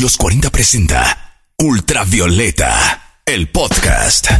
Los 40 presenta Ultravioleta, el podcast.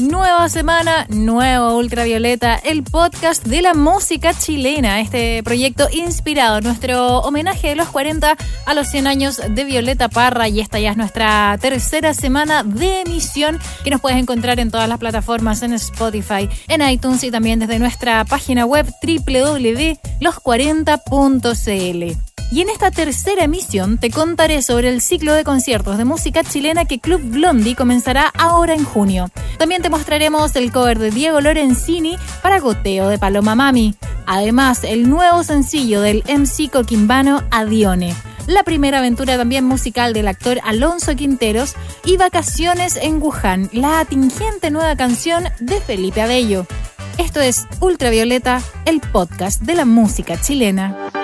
Nueva semana, nuevo Ultravioleta, el podcast de la música chilena. Este proyecto inspirado nuestro homenaje de los 40 a los 100 años de Violeta Parra. Y esta ya es nuestra tercera semana de emisión que nos puedes encontrar en todas las plataformas, en Spotify, en iTunes y también desde nuestra página web www.los40.cl. Y en esta tercera emisión te contaré sobre el ciclo de conciertos de música chilena que Club Blondie comenzará ahora en junio. También te mostraremos el cover de Diego Lorenzini para Goteo de Paloma Mami. Además, el nuevo sencillo del MC Coquimbano Adione. La primera aventura también musical del actor Alonso Quinteros y Vacaciones en Wuhan, la atingente nueva canción de Felipe Abello. Esto es Ultravioleta, el podcast de la música chilena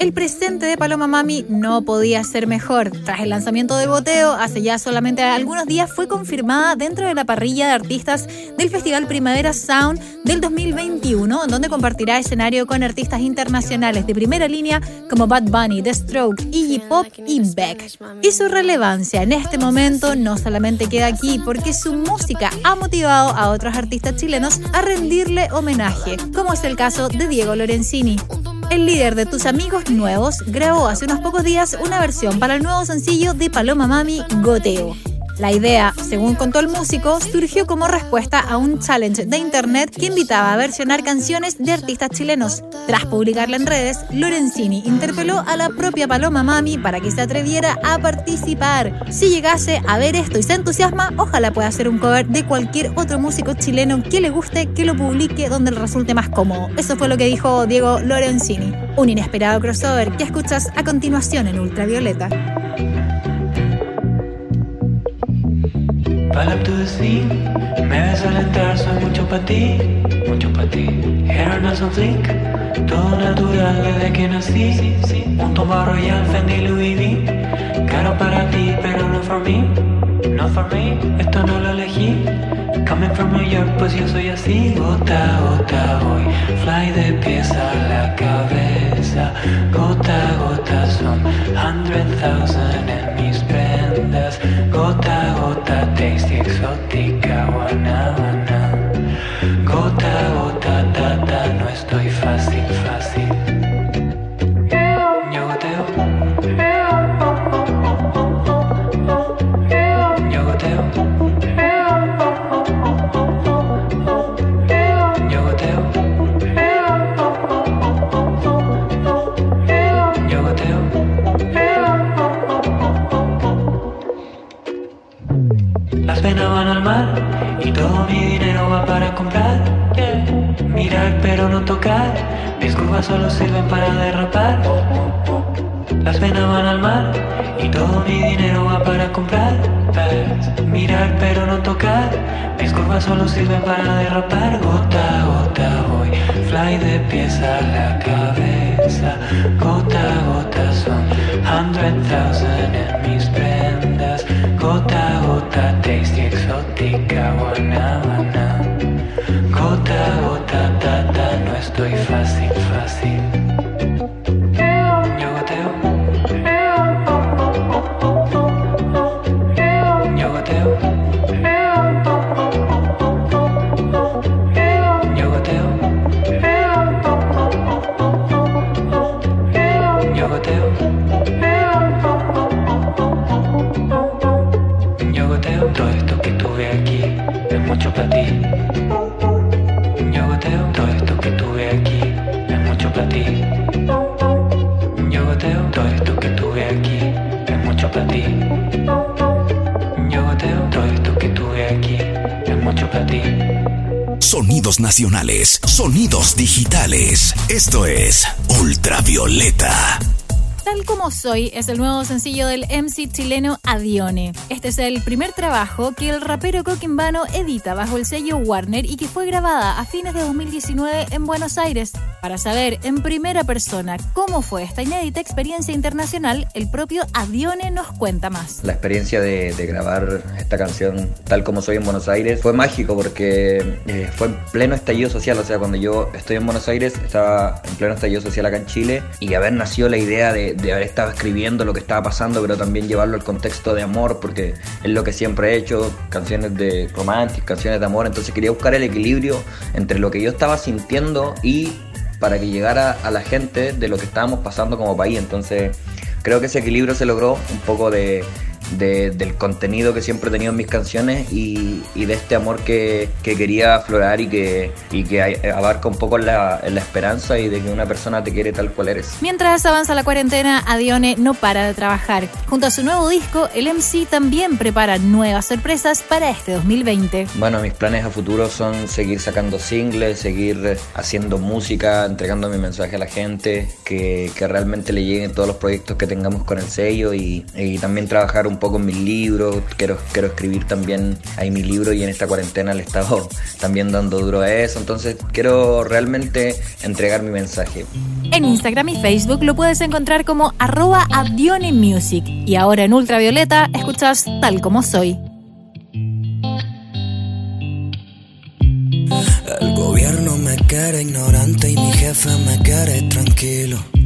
El presente de Paloma Mami no podía ser mejor. Tras el lanzamiento de Boteo, hace ya solamente algunos días fue confirmada dentro de la parrilla de artistas del Festival Primavera Sound del 2021, donde compartirá escenario con artistas internacionales de primera línea como Bad Bunny, The Stroke, Iggy Pop y Beck. Y su relevancia en este momento no solamente queda aquí, porque su música ha motivado a otros artistas chilenos a rendirle homenaje, como es el caso de Diego Lorenzini. El líder de Tus Amigos Nuevos grabó hace unos pocos días una versión para el nuevo sencillo de Paloma Mami, Goteo. La idea, según contó el músico, surgió como respuesta a un challenge de internet que invitaba a versionar canciones de artistas chilenos. Tras publicarla en redes, Lorenzini interpeló a la propia Paloma Mami para que se atreviera a participar. Si llegase a ver esto y se entusiasma, ojalá pueda hacer un cover de cualquier otro músico chileno que le guste, que lo publique donde le resulte más cómodo. Eso fue lo que dijo Diego Lorenzini. Un inesperado crossover que escuchas a continuación en Ultravioleta. To the sea, me ves al entrar, soy mucho para ti, mucho para ti. Hair no son todo natural desde que nací. Un toma royal, Fendi, Louis V. Caro para ti, pero no for me, no for me. Esto no lo elegí. Coming from New York, pues yo soy así. Gota gota voy, fly de pies a la cabeza. Gota gota son hundred thousand en mis prendas. Gota gota tasty exótica, guanábana. Gota gota tata, no estoy fácil. Solo sirven para derrapar. Las penas van al mar y todo mi dinero va para comprar. Mirar pero no tocar, mis curvas solo sirven para derrapar. Gota a gota voy, fly de pies a la cabeza. Gota a gota son hundred thousand en mis Yo goteo. Todo esto que tuve aquí es mucho para ti. Yo goteo. Todo esto que tuve aquí es mucho para ti. Sonidos nacionales, sonidos digitales. Esto es Ultravioleta. Tal como soy es el nuevo sencillo del MC chileno Adione. Este es el primer trabajo que el rapero Coquimbano edita bajo el sello Warner y que fue grabada a fines de 2019 en Buenos Aires. Para saber en primera persona cómo fue esta inédita experiencia internacional, el propio Adione nos cuenta más. La experiencia de, grabar esta canción tal como soy en Buenos Aires fue mágico porque eh, fue en pleno estallido social, o sea, cuando yo estoy en Buenos Aires estaba en pleno estallido social acá en Chile y haber nacido la idea de, haber estado escribiendo lo que estaba pasando, pero también llevarlo al contexto de amor, porque es lo que siempre he hecho, canciones de románticas, canciones de amor, entonces quería buscar el equilibrio entre lo que yo estaba sintiendo y para que llegara a la gente de lo que estábamos pasando como país. Entonces creo que ese equilibrio se logró un poco de del contenido que siempre he tenido en mis canciones y, de este amor que, quería aflorar y que, y que abarca un poco la, la, esperanza y de que una persona te quiere tal cual eres. Mientras avanza la cuarentena, Adione no para de trabajar. Junto a su nuevo disco, el MC también prepara nuevas sorpresas para este 2020. Bueno, mis planes a futuro son seguir sacando singles, seguir haciendo música, entregando mi mensaje a la gente, que, que realmente le lleguen todos los proyectos que tengamos con el sello y, y también trabajar un poco en mis libros, quiero, quiero escribir también ahí mi libro y en esta cuarentena le he estado también dando duro a eso, entonces quiero realmente entregar mi mensaje. En Instagram y Facebook lo puedes encontrar como arroba Music y ahora en ultravioleta escuchas tal como soy. El gobierno me quiere ignorante y mi jefe me quiere tranquilo.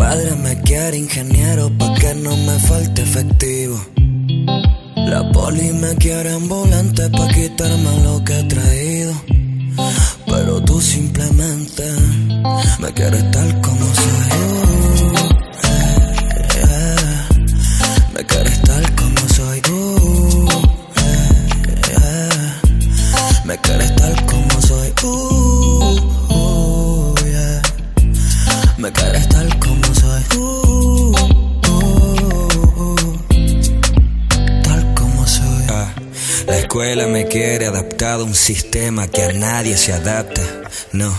Padre me quiere ingeniero pa' que no me falte efectivo. La poli me quiere ambulante pa' quitarme lo que he traído. Pero tú simplemente me quieres tal como soy. La escuela me quiere adaptado a un sistema que a nadie se adapta. No,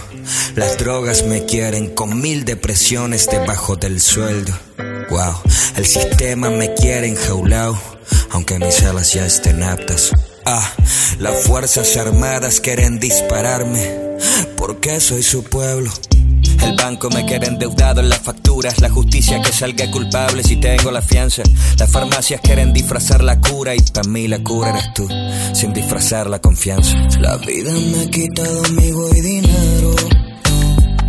las drogas me quieren con mil depresiones debajo del sueldo. Wow, el sistema me quiere enjaulado, aunque mis alas ya estén aptas. Ah, las fuerzas armadas quieren dispararme, porque soy su pueblo. El banco me quiere endeudado en las facturas, la justicia que salga culpable si tengo la fianza. Las farmacias quieren disfrazar la cura y para mí la cura eres tú, sin disfrazar la confianza. La vida me ha quitado amigo y dinero.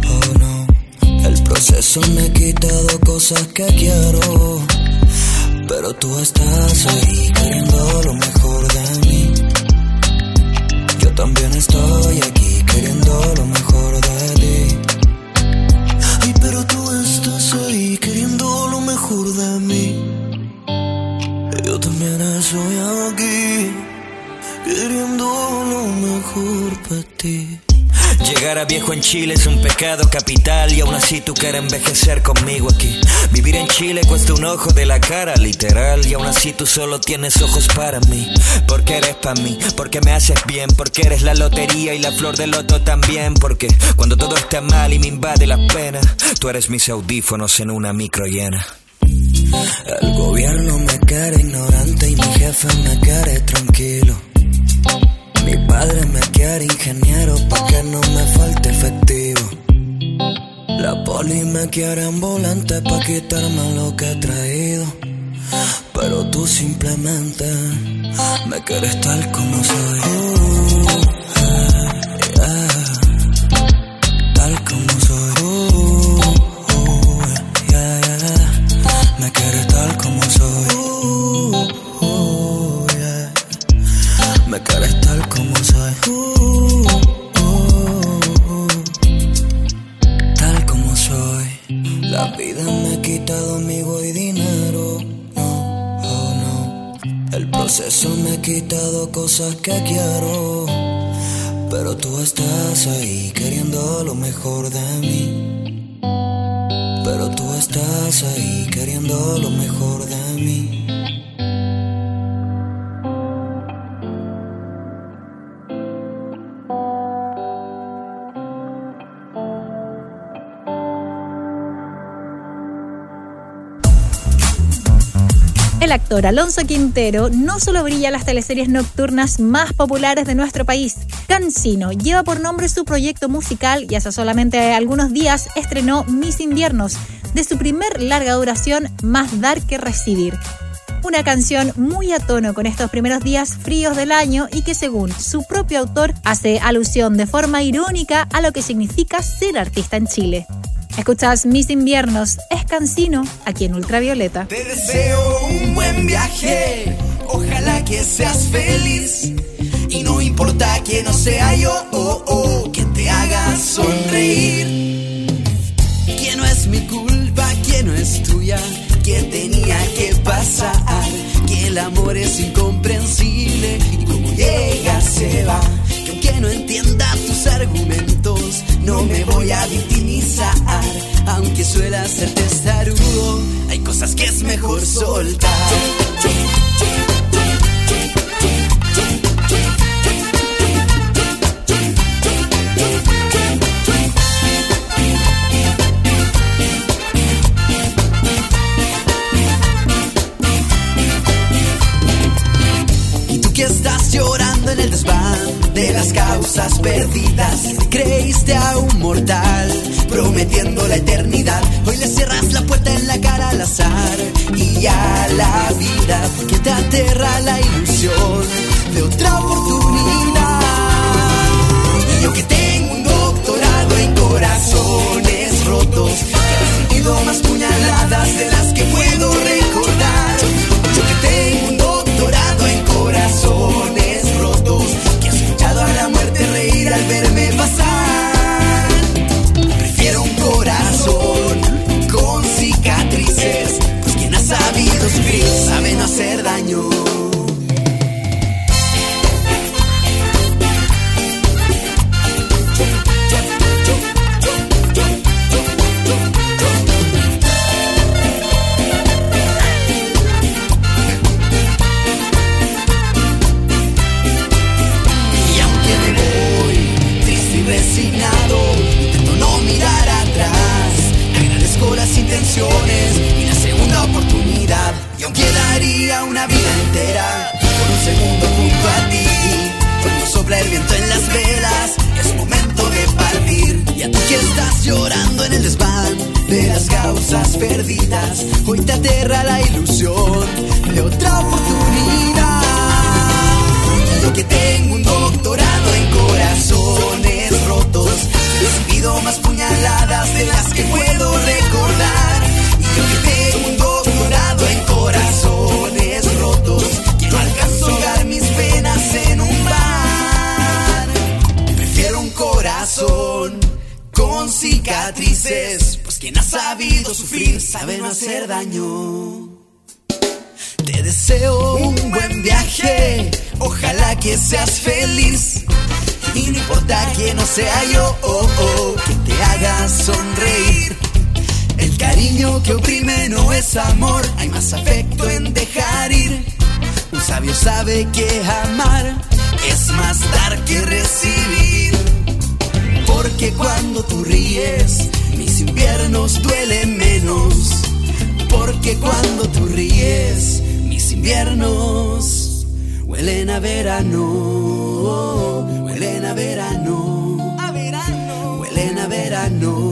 Oh, no. El proceso me ha quitado cosas que quiero. Pero tú estás ahí queriendo lo mejor de mí. Yo también estoy aquí queriendo lo mejor de ti de mí. Yo también estoy aquí queriendo lo mejor para ti. Llegar a viejo en Chile es un pecado capital y aún así tú quieres envejecer conmigo aquí. Vivir en Chile cuesta un ojo de la cara, literal, y aún así tú solo tienes ojos para mí. Porque eres para mí, porque me haces bien, porque eres la lotería y la flor del loto también. Porque cuando todo está mal y me invade la pena, tú eres mis audífonos en una micro llena. El gobierno me quiere ignorante y mi jefe me quiere tranquilo. Mi padre me quiere ingeniero pa' que no me falte efectivo. La poli me quiere ambulante pa' quitarme lo que he traído. Pero tú simplemente me quieres tal como soy. Tal cosas que quiero. Pero tú estás ahí queriendo lo mejor de mí. Pero tú estás ahí queriendo lo mejor de mí. El actor Alonso Quintero no solo brilla en las teleseries nocturnas más populares de nuestro país. Cancino lleva por nombre su proyecto musical y hace solamente algunos días estrenó Mis Inviernos, de su primer larga duración Más dar que recibir una canción muy a tono con estos primeros días fríos del año y que según su propio autor hace alusión de forma irónica a lo que significa ser artista en Chile. Escuchas Mis Inviernos, es Cancino, aquí en Ultravioleta. Te deseo un buen viaje, ojalá que seas feliz. Y no importa que no sea yo, oh, oh, que te haga sonreír. Que no es mi culpa, que no es tuya que tenía que pasar, que el amor es incomprensible y como llega se va, que aunque no entienda tus argumentos, no me voy a victimizar, aunque suela ser testarudo, hay cosas que es mejor soltar. Causas perdidas. Creíste a un mortal, prometiendo la eternidad. Hoy le cierras la puerta en la cara al azar y a la vida que te aterra la ilusión de otra oportunidad. Yo que tengo un doctorado en corazones rotos, he sentido más puñaladas de las que puedo recordar. Perdidas, hoy te aterra la ilusión de otra sabido sufrir sabe no hacer daño. Te deseo un buen viaje, ojalá que seas feliz. Y no importa que no sea yo, oh, oh, que te haga sonreír. El cariño que oprime no es amor, hay más afecto en dejar ir. Un sabio sabe que amar es más dar que recibir. Porque cuando tú ríes, inviernos duelen menos. Porque cuando tú ríes, mis inviernos huelen a verano. Huelen a verano. A verano. Huelen a verano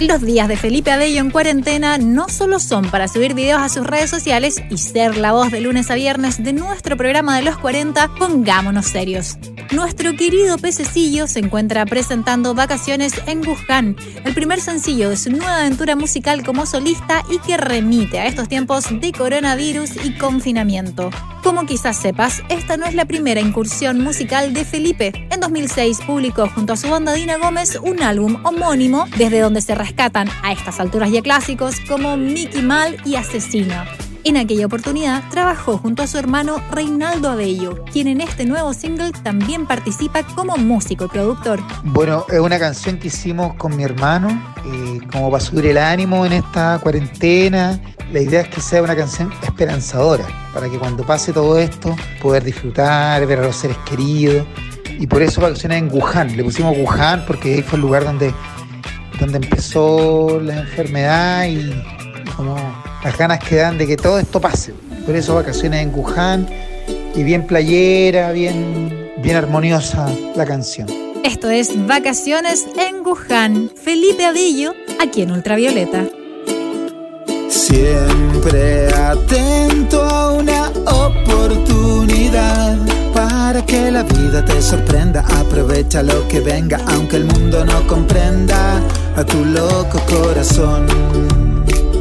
Los días de Felipe Abello en cuarentena no solo son para subir videos a sus redes sociales y ser la voz de lunes a viernes de nuestro programa de los 40, pongámonos serios. Nuestro querido pececillo se encuentra presentando Vacaciones en Wuhan, el primer sencillo de su nueva aventura musical como solista y que remite a estos tiempos de coronavirus y confinamiento. Como quizás sepas, esta no es la primera incursión musical de Felipe. En 2006 publicó junto a su banda Dina Gómez un álbum homónimo desde donde se rescatan a estas alturas ya clásicos como Mickey Mal y Asesino. En aquella oportunidad trabajó junto a su hermano Reinaldo Abello, quien en este nuevo single también participa como músico y productor. Bueno, es una canción que hicimos con mi hermano, eh, como para subir el ánimo en esta cuarentena. La idea es que sea una canción esperanzadora, para que cuando pase todo esto, poder disfrutar, ver a los seres queridos. Y por eso vacaciones en Wuhan. Le pusimos Wuhan porque ahí fue el lugar donde donde empezó la enfermedad y como las ganas que dan de que todo esto pase. Por eso vacaciones en Wuhan y bien playera, bien, bien armoniosa la canción. Esto es Vacaciones en Wuhan. Felipe Adillo, aquí en Ultravioleta. Siempre atento a una oportunidad para que la vida te sorprenda. Aprovecha lo que venga, aunque el mundo no comprenda a tu loco corazón.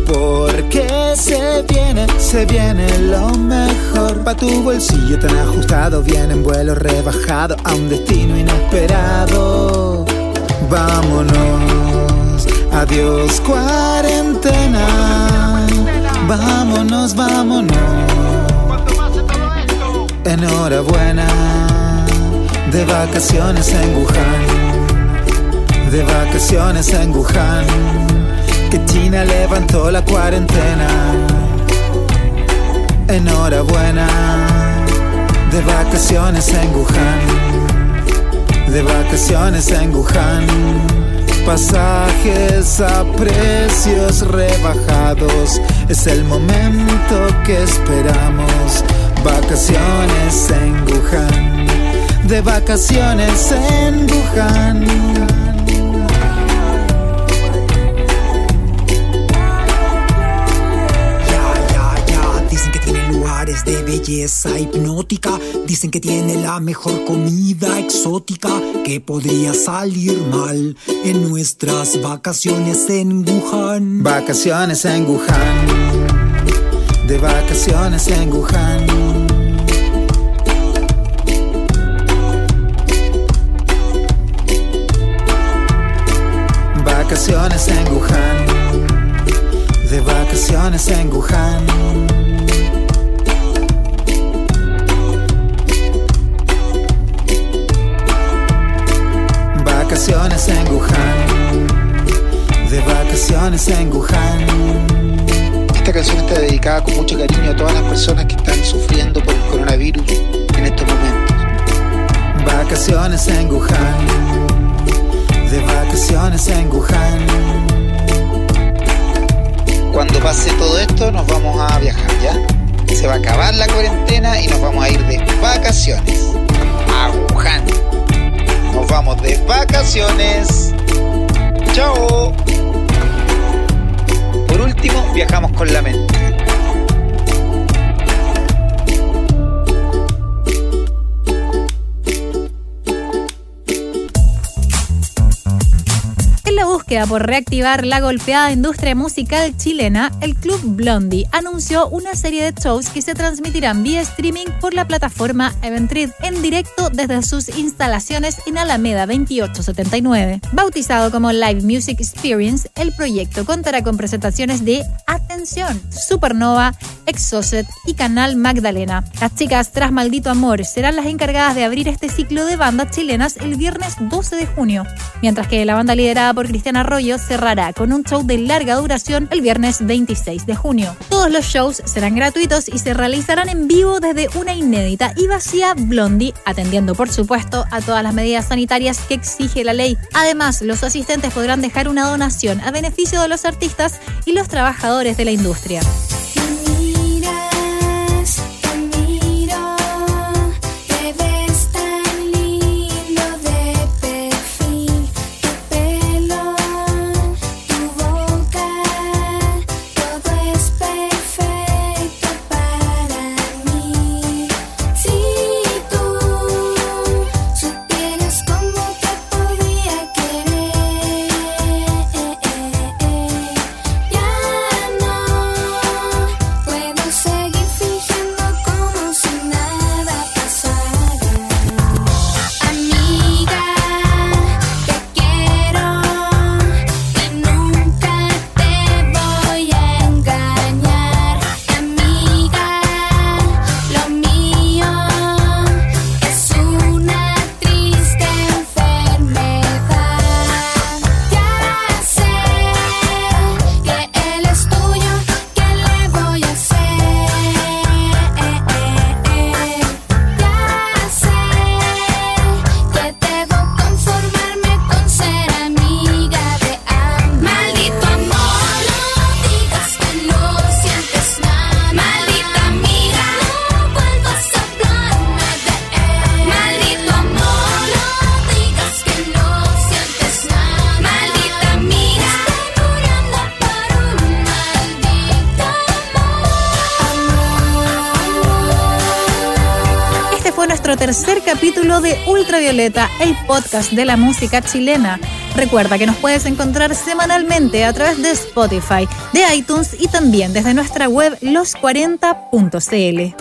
Porque se viene, se viene lo mejor. Pa' tu bolsillo tan ajustado, viene en vuelo rebajado a un destino inesperado. Vámonos, adiós cuarentena. Vámonos, vámonos. Enhorabuena, de vacaciones en Wuhan. De vacaciones en Wuhan que China levantó la cuarentena. Enhorabuena, de vacaciones en Wuhan, de vacaciones en Wuhan. Pasajes a precios rebajados, es el momento que esperamos. Vacaciones en Wuhan, de vacaciones en Wuhan. Belleza hipnótica. Dicen que tiene la mejor comida exótica que podría salir mal en nuestras vacaciones en Wuhan. Vacaciones en Wuhan. De vacaciones en Wuhan. Vacaciones en Wuhan. De vacaciones en Wuhan. Vacaciones en Wuhan. Esta canción está dedicada con mucho cariño a todas las personas que están sufriendo por el coronavirus en estos momentos. Vacaciones en Wuhan. De vacaciones en Wuhan. Cuando pase todo esto nos vamos a viajar, ¿ya? Se va a acabar la cuarentena y nos vamos a ir de vacaciones a Wuhan. Nos vamos de vacaciones. Chao. Viajamos con la mente. Búsqueda por reactivar la golpeada industria musical chilena, el Club Blondie anunció una serie de shows que se transmitirán vía streaming por la plataforma Eventrid en directo desde sus instalaciones en Alameda 2879. Bautizado como Live Music Experience, el proyecto contará con presentaciones de Atención, Supernova, Exocet y Canal Magdalena. Las chicas tras Maldito Amor serán las encargadas de abrir este ciclo de bandas chilenas el viernes 12 de junio, mientras que la banda liderada por Cristian Cerrará con un show de larga duración el viernes 26 de junio. Todos los shows serán gratuitos y se realizarán en vivo desde una inédita y vacía Blondie, atendiendo por supuesto a todas las medidas sanitarias que exige la ley. Además, los asistentes podrán dejar una donación a beneficio de los artistas y los trabajadores de la industria. De Ultravioleta, el podcast de la música chilena. Recuerda que nos puedes encontrar semanalmente a través de Spotify, de iTunes y también desde nuestra web los40.cl.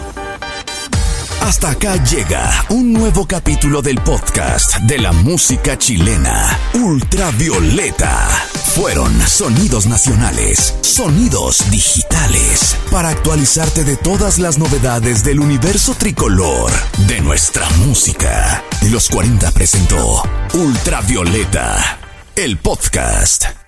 Hasta acá llega un nuevo capítulo del podcast de la música chilena, Ultravioleta. Fueron sonidos nacionales, sonidos digitales, para actualizarte de todas las novedades del universo tricolor de nuestra música. Los 40 presentó Ultravioleta, el podcast.